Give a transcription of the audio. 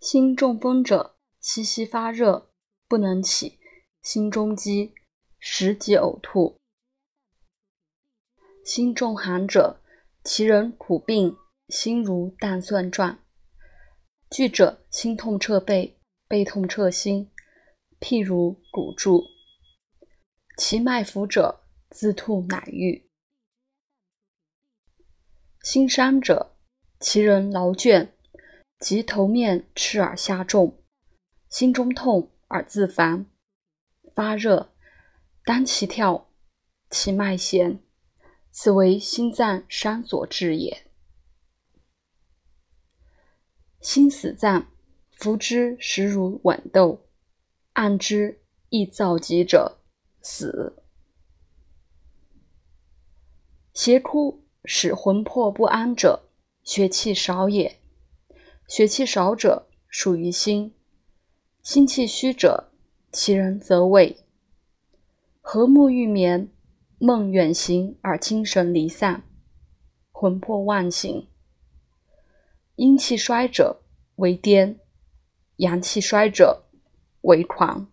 心中风者，息息发热，不能起；心中积，食即呕吐。心中寒者，其人苦病，心如弹蒜状；惧者，心痛彻背，背痛彻心，譬如鼓柱。其脉浮者，自吐乃愈。心伤者，其人劳倦。即头面赤而下重，心中痛而自烦，发热，当其跳，其脉弦，此为心脏伤所致也。心死脏，服之实如豌豆，按之亦燥急者，死。邪哭使魂魄不安者，血气少也。血气少者，属于心；心气虚者，其人则畏。和睦欲眠，梦远行而精神离散，魂魄妄行。阴气衰者为癫，阳气衰者为狂。